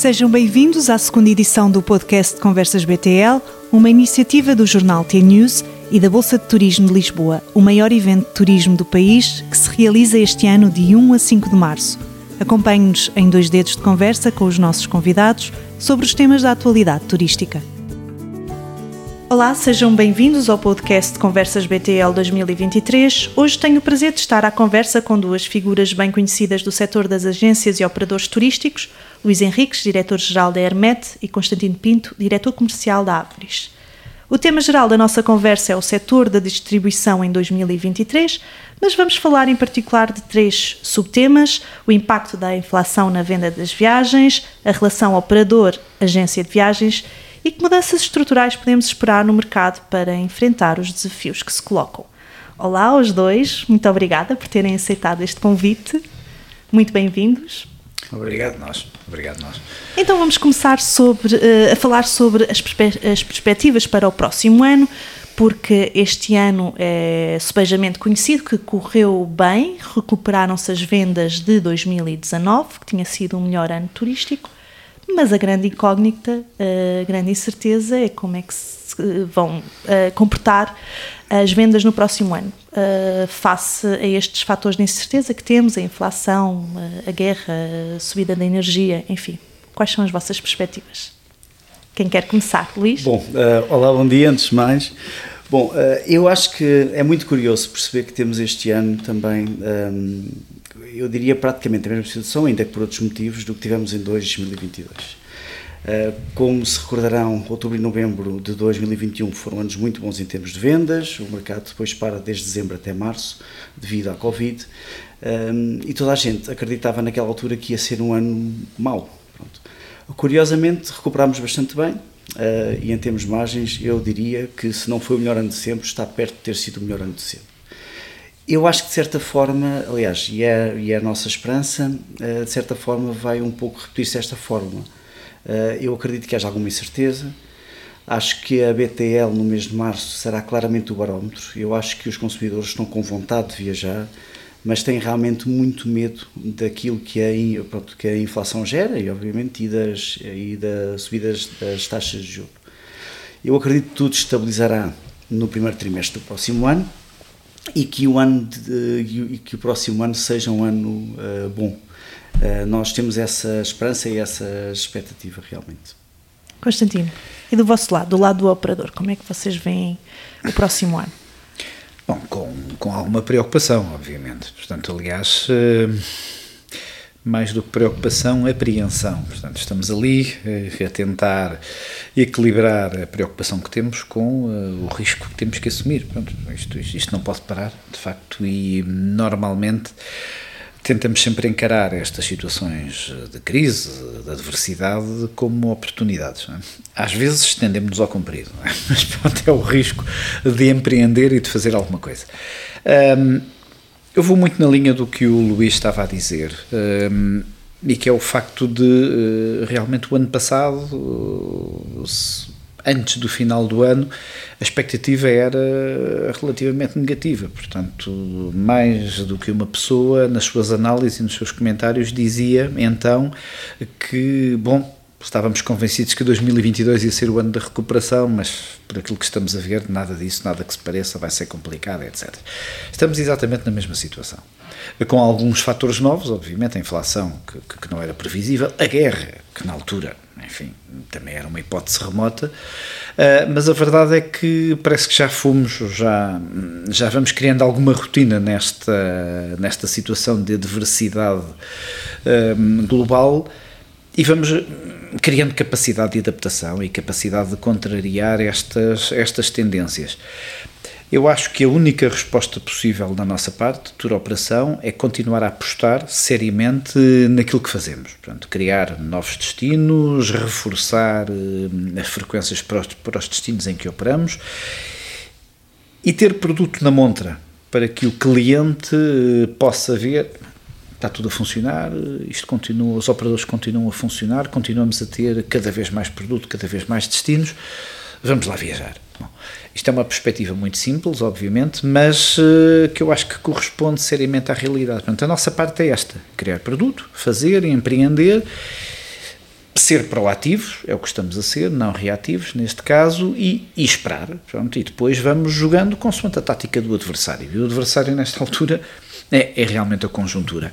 Sejam bem-vindos à segunda edição do podcast Conversas BTL, uma iniciativa do jornal T-News e da Bolsa de Turismo de Lisboa, o maior evento de turismo do país que se realiza este ano de 1 a 5 de março. Acompanhe-nos em dois dedos de conversa com os nossos convidados sobre os temas da atualidade turística. Olá, sejam bem-vindos ao podcast Conversas BTL 2023. Hoje tenho o prazer de estar à conversa com duas figuras bem conhecidas do setor das agências e operadores turísticos, Luís Henriques, diretor-geral da Hermet, e Constantino Pinto, diretor comercial da Avris. O tema geral da nossa conversa é o setor da distribuição em 2023, mas vamos falar em particular de três subtemas: o impacto da inflação na venda das viagens, a relação operador-agência de viagens e que mudanças estruturais podemos esperar no mercado para enfrentar os desafios que se colocam. Olá aos dois, muito obrigada por terem aceitado este convite. Muito bem-vindos. Obrigado nós. Obrigado nós. Então vamos começar sobre, uh, a falar sobre as, perspe as perspectivas para o próximo ano, porque este ano é subejamente conhecido que correu bem, recuperaram-se as vendas de 2019, que tinha sido um melhor ano turístico, mas a grande incógnita, a grande incerteza é como é que se vão uh, comportar as vendas no próximo ano, uh, face a estes fatores de incerteza que temos, a inflação, uh, a guerra, a subida da energia, enfim. Quais são as vossas perspectivas? Quem quer começar? Luís? Bom, olá, bom dia, antes de mais. Bom, eu acho que é muito curioso perceber que temos este ano também um, eu diria praticamente a mesma situação, ainda que por outros motivos, do que tivemos em 2022. Eh, como se recordarão, outubro e novembro de 2021 foram anos muito bons em termos de vendas, o mercado depois para desde dezembro até março, devido à Covid, eh, e toda a gente acreditava naquela altura que ia ser um ano mau. Pronto. Curiosamente, recuperámos bastante bem, eh, e em termos de margens, eu diria que se não foi o melhor ano de sempre, está perto de ter sido o melhor ano de sempre. Eu acho que de certa forma, aliás, e é, e é a nossa esperança, eh, de certa forma vai um pouco repetir-se esta fórmula. Eh, eu acredito que haja alguma incerteza, acho que a BTL no mês de março será claramente o barómetro. Eu acho que os consumidores estão com vontade de viajar, mas têm realmente muito medo daquilo que a, pronto, que a inflação gera e, obviamente, e das, e das subidas das taxas de juros. Eu acredito que tudo estabilizará no primeiro trimestre do próximo ano e que o ano de, e que o próximo ano seja um ano uh, bom. Uh, nós temos essa esperança e essa expectativa realmente. Constantino, e do vosso lado, do lado do operador, como é que vocês veem o próximo ano? Bom, com, com alguma preocupação, obviamente. Portanto, aliás, uh, mais do que preocupação, apreensão. Portanto, estamos ali uh, a tentar equilibrar a preocupação que temos com o risco que temos que assumir. Pronto, isto, isto não pode parar, de facto, e normalmente tentamos sempre encarar estas situações de crise, de adversidade, como oportunidades. É? Às vezes estendemos-nos ao comprido, é? mas pronto, é o risco de empreender e de fazer alguma coisa. Eu vou muito na linha do que o Luís estava a dizer. E que é o facto de uh, realmente o ano passado, uh, antes do final do ano, a expectativa era relativamente negativa. Portanto, mais do que uma pessoa, nas suas análises e nos seus comentários, dizia então que, bom, estávamos convencidos que 2022 ia ser o ano da recuperação, mas por aquilo que estamos a ver, nada disso, nada que se pareça, vai ser complicado, etc. Estamos exatamente na mesma situação. Com alguns fatores novos, obviamente, a inflação, que, que não era previsível, a guerra, que na altura, enfim, também era uma hipótese remota, uh, mas a verdade é que parece que já fomos, já, já vamos criando alguma rotina nesta, nesta situação de adversidade uh, global e vamos criando capacidade de adaptação e capacidade de contrariar estas, estas tendências. Eu acho que a única resposta possível da nossa parte, tour operação, é continuar a apostar seriamente naquilo que fazemos. Portanto, criar novos destinos, reforçar eh, as frequências para os, para os destinos em que operamos e ter produto na montra para que o cliente eh, possa ver está tudo a funcionar, isto continua, os operadores continuam a funcionar, continuamos a ter cada vez mais produto, cada vez mais destinos, vamos lá viajar. Bom, isto é uma perspectiva muito simples, obviamente, mas uh, que eu acho que corresponde seriamente à realidade. Portanto, a nossa parte é esta: criar produto, fazer, empreender ser proativos, é o que estamos a ser, não reativos neste caso, e, e esperar. Pronto, e depois vamos jogando consoante a tática do adversário. E o adversário, nesta altura, é, é realmente a conjuntura.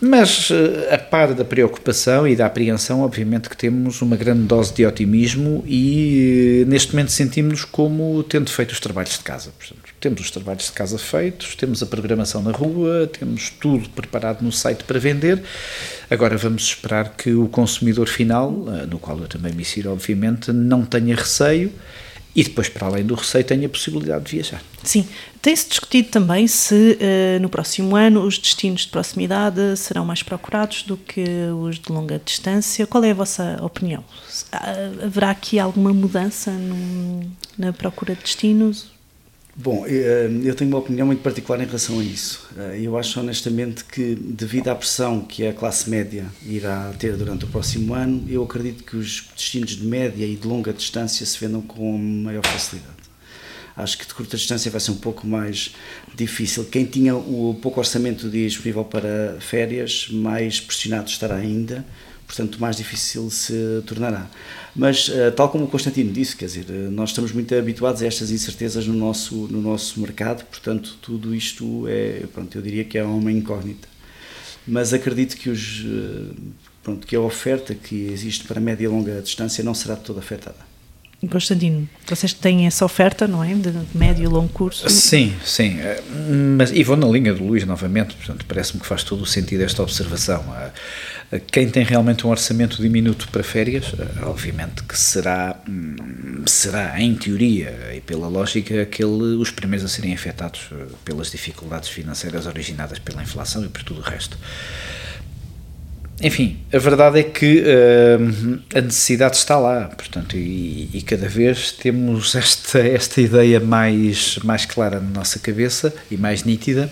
Mas, eh, a par da preocupação e da apreensão, obviamente que temos uma grande dose de otimismo e, eh, neste momento, sentimos-nos como tendo feito os trabalhos de casa. Portanto, temos os trabalhos de casa feitos, temos a programação na rua, temos tudo preparado no site para vender. Agora vamos esperar que o consumidor final, eh, no qual eu também me insiro, obviamente, não tenha receio e depois, para além do receio, tenha a possibilidade de viajar. Sim. Tem-se discutido também se uh, no próximo ano os destinos de proximidade serão mais procurados do que os de longa distância. Qual é a vossa opinião? Haverá aqui alguma mudança no, na procura de destinos? Bom, eh, eu tenho uma opinião muito particular em relação a isso. Eh, eu acho honestamente que, devido à pressão que a classe média irá ter durante o próximo ano, eu acredito que os destinos de média e de longa distância se vendam com maior facilidade. Acho que de curta distância vai ser um pouco mais difícil. Quem tinha o pouco orçamento disponível para férias, mais pressionado estará ainda portanto mais difícil se tornará. Mas, eh, tal como o Constantino disse, quer dizer, eh, nós estamos muito habituados a estas incertezas no nosso, no nosso mercado, portanto, tudo isto é, pronto, eu diria que é uma incógnita. Mas acredito que, os, eh, pronto, que a oferta que existe para média e longa distância não será toda afetada. Constantino, vocês têm essa oferta, não é? De médio e longo curso? Sim, sim. Mas, e vou na linha do Luís novamente, portanto, parece-me que faz todo o sentido esta observação. Eh, eh, quem tem realmente um orçamento diminuto para férias, obviamente que será, hum, será em teoria e pela lógica, aquele, os primeiros a serem afetados pelas dificuldades financeiras originadas pela inflação e por tudo o resto. Enfim, a verdade é que uh, a necessidade está lá, portanto, e, e, cada vez temos esta, esta ideia mais, mais clara na nossa cabeça e mais nítida.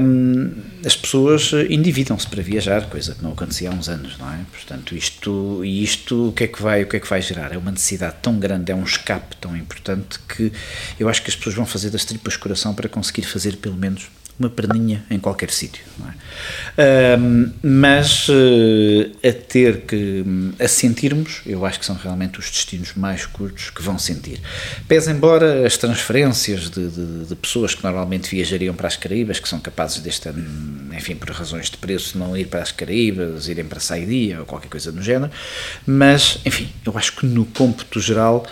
Um, as pessoas endividam-se para viajar, coisa que não acontecia há uns anos, não é? Portanto, isto, e isto o que, é que vai, o que é que vai gerar? É uma necessidade tão grande, é um escape tão importante que eu acho que as pessoas vão fazer das tripas coração para conseguir fazer pelo menos uma perninha em qualquer sítio. É? Mas uh, a ter que, a sentirmos, eu acho que são realmente os destinos mais curtos que vão sentir. Pese embora as transferências de, de, de, pessoas que normalmente viajariam para as Caraíbas, que são capazes deste ano, enfim, por razões de preço, não ir para as Caraíbas, irem para Saidia ou qualquer coisa do género, mas, enfim, eu acho que no cômputo geral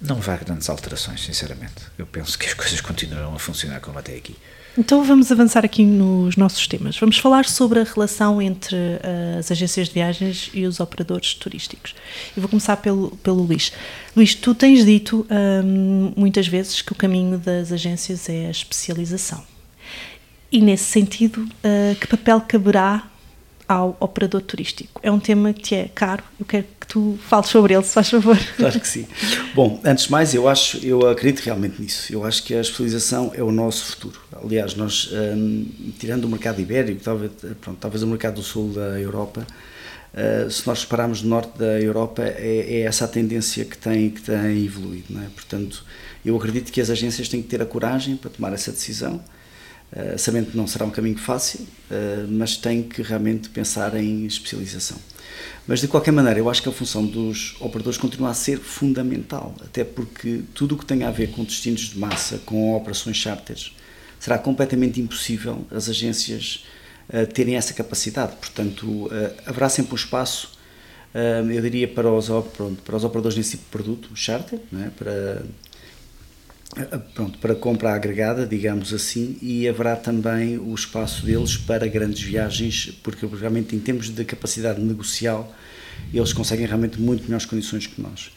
não vai grandes alterações, sinceramente. Eu penso que as coisas continuarão a funcionar como até aqui. Então vamos avançar aqui nos nossos temas. Vamos falar sobre a relação entre uh, as agências de viagens e os operadores turísticos. Eu vou começar pelo, pelo Luís. Luís, tu tens dito um, muitas vezes que o caminho das agências é a especialização. E nesse sentido, uh, que papel caberá ao operador turístico? É um tema que te é caro, eu quero que tu fales sobre ele, se faz favor. Claro que sim. Bom, antes de mais, eu acho, eu acredito realmente nisso. Eu acho que a especialização é o nosso futuro. Aliás, nós, hum, tirando o mercado ibérico, talvez, pronto, talvez o mercado do sul da Europa, Uh, se nós repararmos no norte da Europa, é, é, essa a tendência que tem, que tem evoluído. É? Portanto, eu acredito que as agências têm que ter a coragem para tomar essa decisão, uh, sabendo que não será um caminho fácil, uh, mas têm que realmente pensar em especialização. Mas de qualquer maneira, eu acho que a função dos operadores continua a ser fundamental, até porque tudo o que tem a ver com destinos de massa, com operações charters, será completamente impossível as agências uh, terem essa capacidade. Portanto, uh, haverá sempre um espaço, uh, eu diria, para os, pronto, para os operadores nesse tipo de produto, charter, é? para pronto, para compra agregada, digamos assim, e haverá também o espaço deles para grandes viagens, porque realmente em termos de capacidade negocial, eles conseguem realmente muito melhores condições que nós.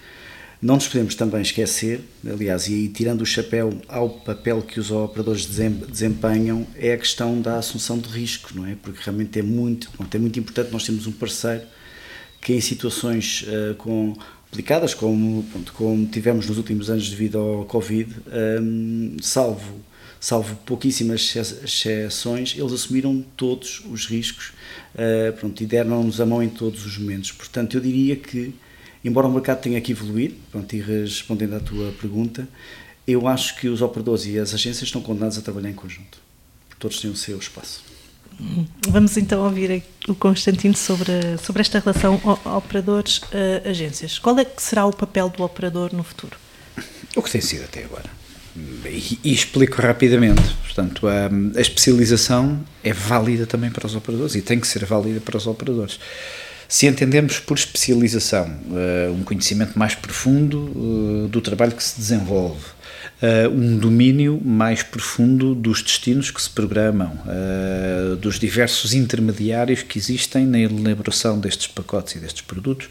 Não nos podemos também esquecer, aliás, e aí tirando o chapéu ao papel que os operadores desempenham, é a questão da assunção de risco, não é? Porque realmente é muito, é muito importante nós termos um parceiro que em situações uh, com complicadas, como, pronto, como tivemos nos últimos anos devido ao Covid, um, salvo, salvo pouquíssimas exceções, eles assumiram todos os riscos uh, pronto, e deram-nos a mão em todos os momentos. Portanto, eu diria que, embora o mercado tenha que evoluir, pronto, e respondendo à tua pergunta, eu acho que os operadores e as agências estão condenados a trabalhar em conjunto. Todos têm o seu espaço. Vamos então ouvir o Constantino sobre, sobre esta relação operadores-agências. Qual é que será o papel do operador no futuro? O que tem sido até agora. E, e explico rapidamente. Portanto, a, a, especialização é válida também para os operadores e tem que ser válida para os operadores. Se entendemos por especialização uh, um conhecimento mais profundo uh, do trabalho que se desenvolve, uh, um domínio mais profundo dos destinos que se programam, dos diversos intermediários que existem na elaboração destes pacotes e destes produtos.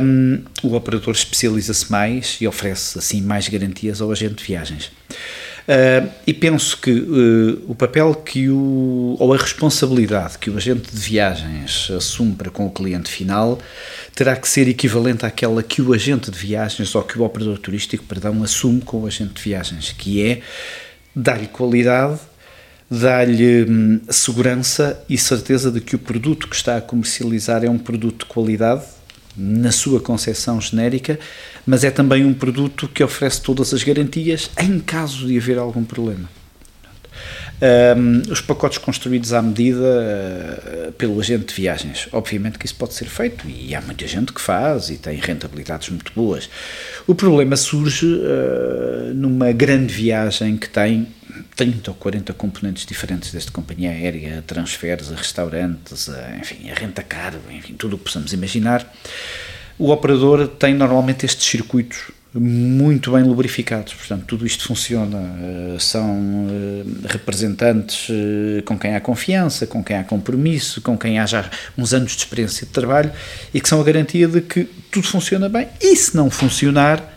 Um, o operador especializa-se mais e oferece assim mais garantias ao agente de viagens. Uh, e penso que uh, o papel que o, ou a responsabilidade que o agente de viagens assume para com o cliente final terá que ser equivalente àquela que o agente de viagens ou que o operador turístico, perdão, assume com o agente de viagens, que é dar-lhe qualidade, dar-lhe hum, segurança e certeza de que o produto que está a comercializar é um produto de qualidade, na sua concepção genérica, mas é também um produto que oferece todas as garantias em caso de haver algum problema. Um, os pacotes construídos à medida uh, pelo agente de viagens. Obviamente que isso pode ser feito e há muita gente que faz e tem rentabilidades muito boas. O problema surge uh, numa grande viagem que tem 30 ou 40 componentes diferentes desta companhia aérea, transferes a restaurantes, a, enfim, a renta caro, enfim, tudo o que possamos imaginar. O operador tem normalmente estes circuitos muito bem lubrificados. Portanto, tudo isto funciona. Eh, são eh, representantes eh, com quem há confiança, com quem há compromisso, com quem há já uns anos de experiência de trabalho e que são a garantia de que tudo funciona bem. E se não funcionar,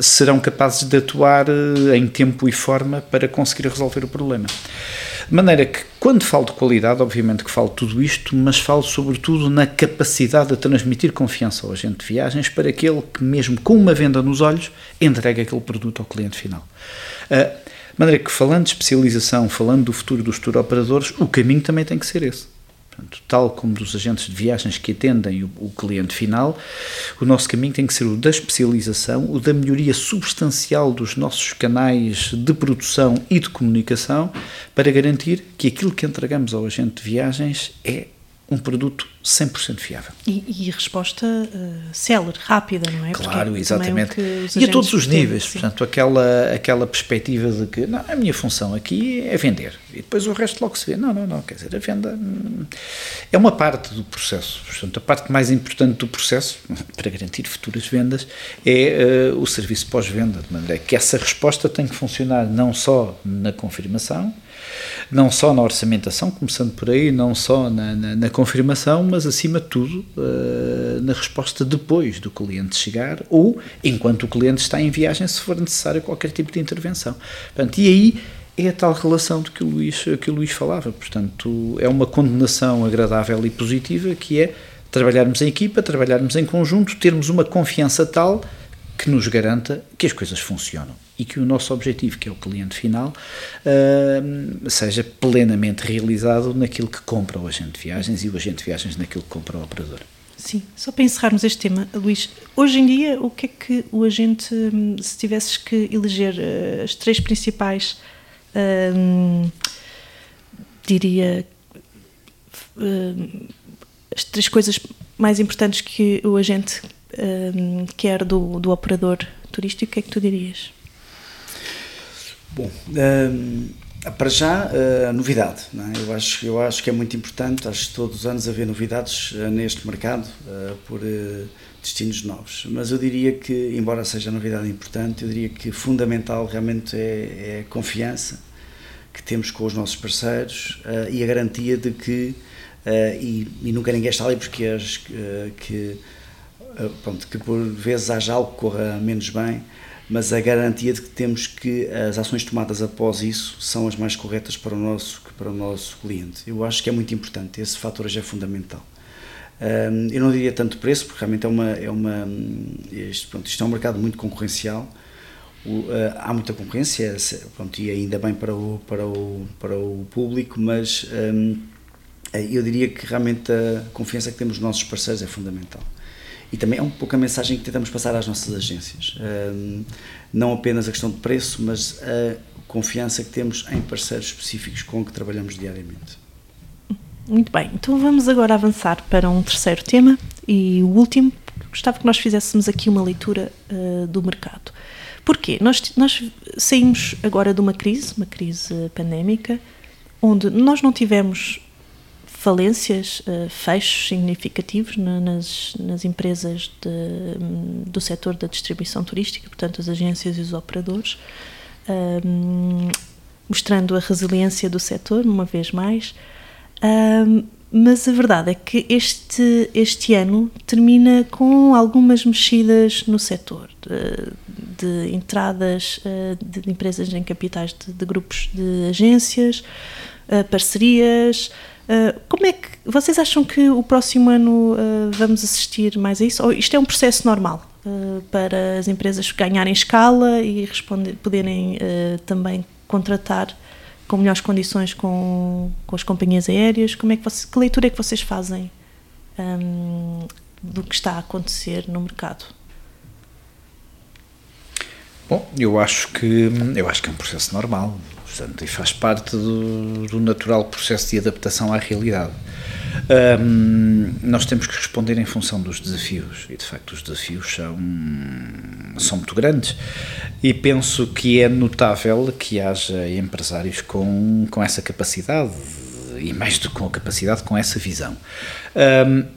serão capazes de atuar em tempo e forma para conseguir resolver o problema. De maneira que, quando falo de qualidade, obviamente que falo tudo isto, mas falo sobretudo na capacidade de transmitir confiança ao agente de viagens para aquele que, mesmo com uma venda nos olhos, entregue aquele produto ao cliente final. Uh, de maneira que, falando de especialização, falando do futuro dos tour operadores, o caminho também tem que ser esse. Portanto, tal como dos agentes de viagens que atendem o, o, cliente final, o nosso caminho tem que ser o da especialização, o da melhoria substancial dos nossos canais de produção e de comunicação, para garantir que aquilo que entregamos ao agente de viagens é um produto 100% fiável. E, e resposta uh, célere, rápida, não é? Claro, Porque exatamente. e a todos os níveis, sim. portanto, aquela, aquela perspectiva de que não, a minha função aqui é vender e depois o resto logo se vê. Não, não, não, quer dizer, a venda hum, é uma parte do processo. Portanto, a parte mais importante do processo, para garantir futuras vendas, é uh, o serviço pós-venda, de maneira que essa resposta tem que funcionar não só na confirmação, não só na orçamentação, começando por aí, não só na, na, na confirmação, mas acima de tudo uh, na resposta depois do cliente chegar ou enquanto o cliente está em viagem, se for necessário qualquer tipo de intervenção. Portanto, e aí é a tal relação de que o Luís, que o Luís falava. Portanto, é uma condenação agradável e positiva que é trabalharmos em equipa, trabalharmos em conjunto, termos uma confiança tal que nos garanta que as coisas funcionam e que o nosso objetivo, que é o cliente final, uh, seja plenamente realizado naquilo que compra o agente de viagens e o agente de viagens naquilo que compra o operador. Sim, só para encerrarmos este tema, Luís, hoje em dia o que é que o agente, hum, se tivesses que eleger uh, as três principais, uh, diria, uh, as três coisas mais importantes que o agente hum, quer do, do operador turístico, o que é que tu dirias? Bom, uh, para já, uh, novidade. É? Eu, acho, eu acho que é muito importante, acho que todos os anos haver novidades uh, neste mercado eh, por destinos novos. Mas eu diria que, embora seja novidade importante, eu diria que fundamental realmente é, é a confiança que temos com os nossos parceiros e a garantia de que, e, e, nunca ninguém está ali porque as, que, pronto, que por vezes haja algo que corra menos bem, mas a garantia de que temos que as ações tomadas após isso são as mais corretas para o nosso, para o nosso cliente. Eu acho que é muito importante, esse fator já é fundamental. Eu não diria tanto preço, porque realmente é uma, é uma isto, pronto, isto é um mercado muito concorrencial, uh, há muita concorrência, pronto, e ainda bem para o, para o, para o público, mas eu diria que realmente a confiança que temos nos nossos parceiros é fundamental e também é um pouco a mensagem que tentamos passar às nossas agências. não apenas a questão de preço, mas a confiança que temos em parceiros específicos com que trabalhamos diariamente. Muito bem, então vamos agora avançar para um terceiro tema e o último. Gostava que nós fizéssemos aqui uma leitura uh, do mercado. Porquê? Nós, nós saímos agora de uma crise, uma crise pandémica, onde nós não tivemos falências, uh, fechos significativos na, nas, nas empresas de, do setor da distribuição turística, portanto, as agências e os operadores, um, mostrando a resiliência do setor, uma vez mais. Um, mas a verdade é que este, este ano termina com algumas mexidas no setor, de, de entradas uh, de empresas em capitais de, de grupos de agências, uh, parcerias. Uh, como é que vocês acham que o próximo ano vamos assistir mais a isso? Ou isto é um processo normal para as empresas ganharem escala e responder, poderem também contratar com melhores condições com, com as companhias aéreas? Como é que, você, que leitura é que vocês fazem um, do que está a acontecer no mercado? Bom, eu acho que eu acho que é um processo normal, portanto, e faz parte do, do natural processo de adaptação à realidade. Um, nós temos que responder em função dos desafios e de facto os desafios são, são muito grandes e penso que é notável que haja empresários com, com essa capacidade e mais do que com a capacidade, com essa visão. Um,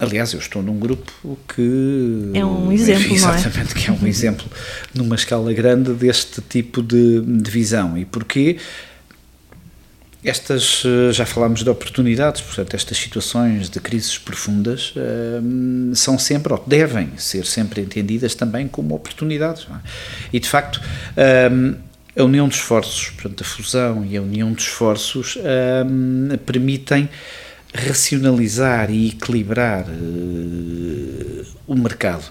Aliás, eu estou num grupo que. É um exemplo, exatamente, não é? que é um exemplo numa escala grande deste tipo de, de visão. E porquê? Estas, eh, já falámos de oportunidades, portanto, estas situações de crises profundas um, eh, são sempre, ou devem ser sempre entendidas também como oportunidades. É? E, de facto, um, eh, a união de esforços, portanto, a fusão e a união de esforços um, permitem racionalizar e equilibrar uh, o mercado.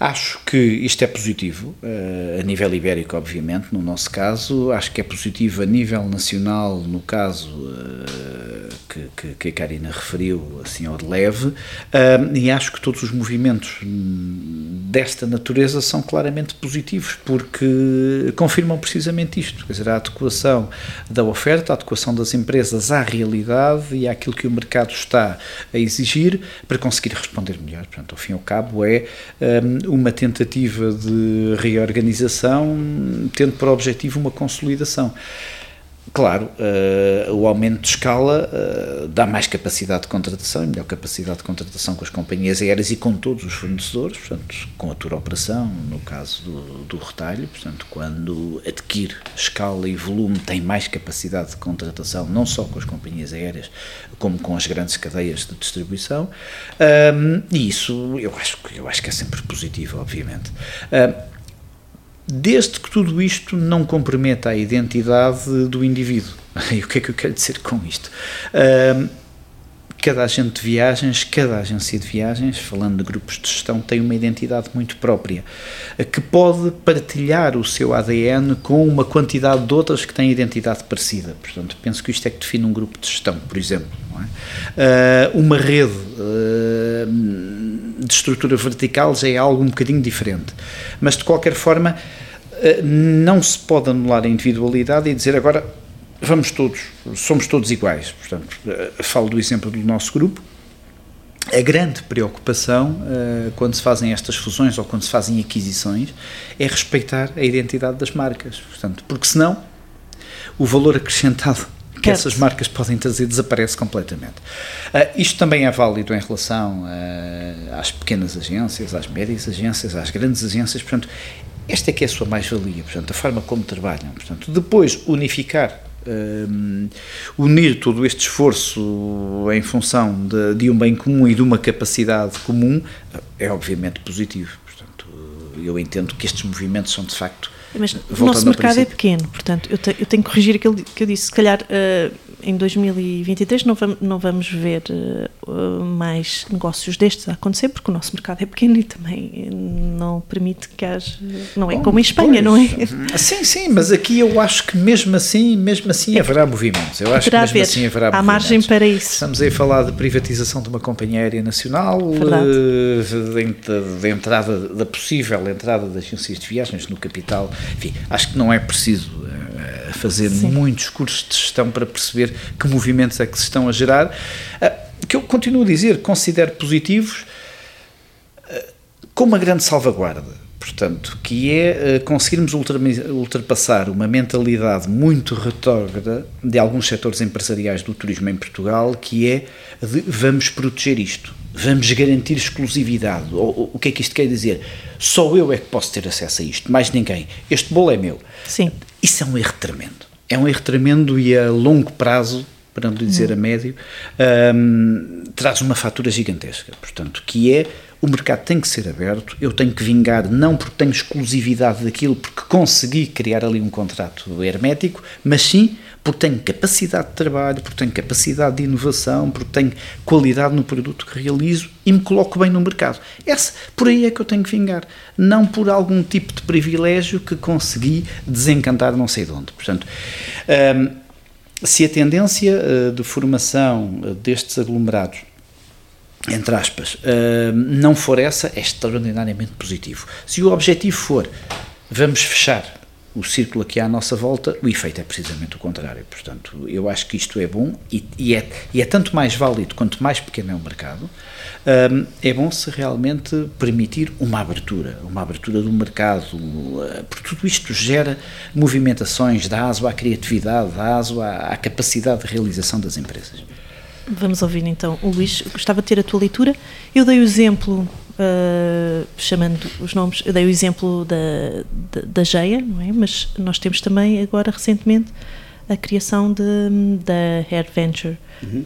Acho que isto é positivo, uh, a nível ibérico, obviamente, no nosso caso. Acho que é positivo a nível nacional, no caso uh, que, que, que, a Karina referiu, assim ao de leve. Uh, e acho que todos os movimentos desta natureza são claramente positivos, porque confirmam precisamente isto: quer dizer, a adequação da oferta, a adequação das empresas à realidade e àquilo que o mercado está a exigir para conseguir responder melhor. Portanto, ao fim e ao cabo, é uma tentativa de reorganização, tendo por objetivo uma consolidação. Claro, uh, o aumento de escala uh, dá mais capacidade de contratação melhor capacidade de contratação com as companhias aéreas e com todos os fornecedores, portanto, com a tour operação, no caso do, do retalho, portanto, quando adquire escala e volume, tem mais capacidade de contratação, não só com as companhias aéreas, como com as grandes cadeias de distribuição, um, e isso eu acho, eu acho que é sempre positivo, obviamente. Um, desde que tudo isto não comprometa a identidade do indivíduo. E o que é que eu quero dizer com isto? cada agente de viagens, cada agência de viagens, falando de grupos de gestão, tem uma identidade muito própria, que pode partilhar o seu ADN com uma quantidade de outras que têm identidade parecida. Portanto, penso que isto é que define um grupo de gestão, por exemplo. É? Uh, uma rede uh, de estrutura vertical já é algo um bocadinho diferente, mas de qualquer forma uh, não se pode anular a individualidade e dizer agora vamos todos, somos todos iguais. Portanto, eh, falo do exemplo do nosso grupo. A grande preocupação uh, quando se fazem estas fusões ou quando se fazem aquisições é respeitar a identidade das marcas. Portanto, porque senão o valor acrescentado que essas marcas podem trazer desaparece completamente. Uh, isto também é válido em relação uh, às pequenas agências, às médias agências, às grandes agências. Portanto, esta é que é a sua mais-valia, portanto, a forma como trabalham. Portanto, depois unificar um, unir todo este esforço em função de, de, um bem comum e de uma capacidade comum é obviamente positivo. Portanto, eu entendo que estes movimentos são de facto. Mas o nosso mercado é pequeno, portanto, eu, te, eu, tenho que corrigir aquilo que eu disse. Se calhar uh, em 2023 não vamos, não vamos ver uh, mais negócios destes a acontecer, porque o nosso mercado é pequeno e também não permite que haja. Não é Bom, como em Espanha, pois, não é? Sim, sim, mas aqui eu acho que mesmo assim, mesmo assim haverá movimentos. Eu acho que mesmo assim haverá Há margem para isso. Estamos aí a falar de privatização de uma companhia aérea nacional, eh, de, de, entrada, da possível entrada das agências de viagens no capital. Enfim, acho que não é preciso. A fazer Sim. muitos cursos de gestão para perceber que movimentos é que se estão a gerar, que eu continuo a dizer, considero positivos, com uma grande salvaguarda portanto, que é uh, conseguirmos ultrapassar uma mentalidade muito retrógrada de alguns setores empresariais do turismo em Portugal, que é de vamos proteger isto, vamos garantir exclusividade. O, o que é que isto quer dizer? Só eu é que posso ter acesso a isto, mais ninguém. Este bolo é meu. Sim. Isso é um erro tremendo. É um erro tremendo e a longo prazo para não dizer a médio, um, traz uma fatura gigantesca. Portanto, que é o mercado tem que ser aberto, eu tenho que vingar não porque tenho exclusividade daquilo, porque consegui criar ali um contrato hermético, mas sim porque tenho capacidade de trabalho, porque tenho capacidade de inovação, porque tenho qualidade no produto que realizo e me coloco bem no mercado. Essa, por aí é que eu tenho que vingar, não por algum tipo de privilégio que consegui desencantar não sei de onde. Portanto, um, se a tendência uh, de formação uh, destes aglomerados entre aspas, uh, não for essa, é extraordinariamente positivo. Se o objetivo for vamos fechar o círculo aqui à nossa volta, o efeito é precisamente o contrário. Portanto, eu acho que isto é bom e, e, é, e é, tanto mais válido quanto mais pequeno é o mercado. Um, é bom se realmente permitir uma abertura, uma abertura do mercado, uh, porque tudo isto gera movimentações, dá aso à criatividade, dá aso à, à capacidade de realização das empresas. Vamos ouvir então o Luís. Gostava de ter a tua leitura. Eu dei o exemplo, uh, chamando os nomes, eu dei o exemplo da, da, da GEA, não é? Mas nós temos também agora recentemente a criação de, da Hair Venture. Uhum.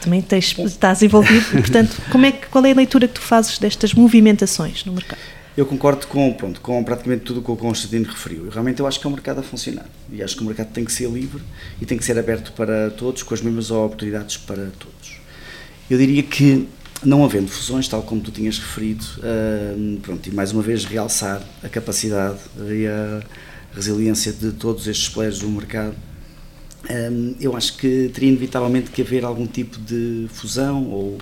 Também tens, estás envolvido, portanto, como é que, qual é a leitura que tu fazes destas movimentações no mercado? Eu concordo com, pronto, com praticamente tudo o que o Constantino referiu. Realmente eu acho que é um mercado a funcionar. E acho que o mercado tem que ser livre e tem que ser aberto para todos, com as mesmas oportunidades para todos. Eu diria que, não havendo fusões, tal como tu tinhas referido, uh, pronto, e mais uma vez realçar a capacidade e a resiliência de todos estes players do mercado, um, eu acho que teria inevitavelmente que haver algum tipo de fusão ou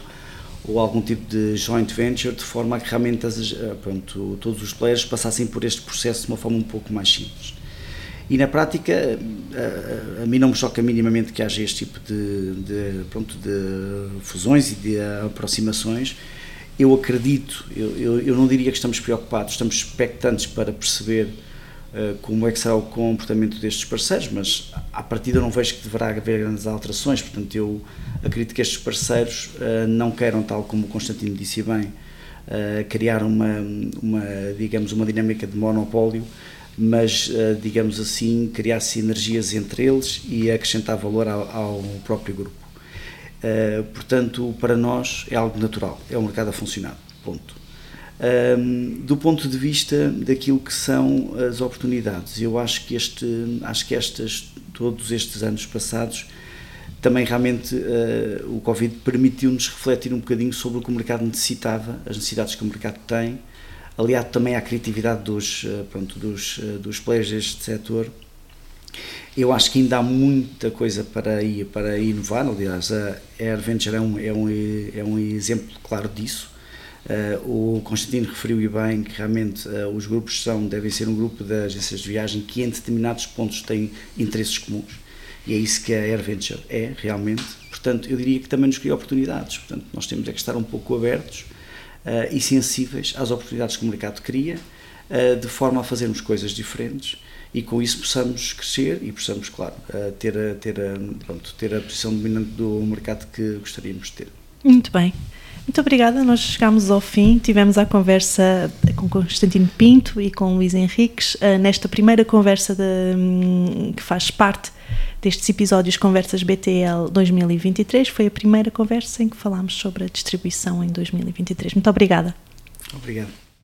ou algum tipo de joint venture, de forma a que realmente as, eh, pronto, todos os players passassem por este processo de uma forma um pouco mais simples. E na prática, a, a mim não me choca minimamente que haja este tipo de, de, pronto, de fusões e de aproximações. Eu acredito, eu, eu, eu não diria que estamos preocupados, estamos expectantes para perceber uh, como é que será o comportamento destes parceiros, mas à partida não vejo que deverá haver grandes alterações, portanto eu acredito que estes parceiros uh, não queiram, tal como o Constantino disse bem, uh, criar uma, uma, digamos, uma dinâmica de monopólio, mas, uh, digamos assim, criar sinergias entre eles e acrescentar valor ao, ao próprio grupo. portanto, para nós é algo natural, é um mercado a funcionar, ponto. Do ponto de vista daquilo que são as oportunidades, eu acho que este, acho que estas, todos estes anos passados também realmente uh, o Covid permitiu-nos refletir um bocadinho sobre o que o mercado necessitava, as necessidades que o mercado tem, aliado também à criatividade dos, uh, pronto, dos, uh, dos players deste setor. Eu acho que ainda há muita coisa para, ir, para inovar, aliás, a Air Venture é um, é um, é um exemplo claro disso. Uh, o Constantino referiu e bem que realmente uh, os grupos são, devem ser um grupo de agências de viagem que em determinados pontos têm interesses comuns e é isso que a AirVenture é, realmente. Portanto, eu diria que também nos cria oportunidades. Portanto, nós temos é que estar um pouco abertos e sensíveis às oportunidades que o mercado cria, uh, de forma a fazermos coisas diferentes e com isso possamos crescer e possamos, claro, uh, ter, a, ter, a, pronto, ter a posição dominante do mercado que gostaríamos de ter. Muito bem. Muito obrigada, nós chegámos ao fim, tivemos a conversa com Constantino Pinto e com Luís Henriques, nesta primeira conversa de, hum, que faz parte destes episódios Conversas BTL 2023. Foi a primeira conversa em que falámos sobre a distribuição em 2023. Muito obrigada. Obrigado.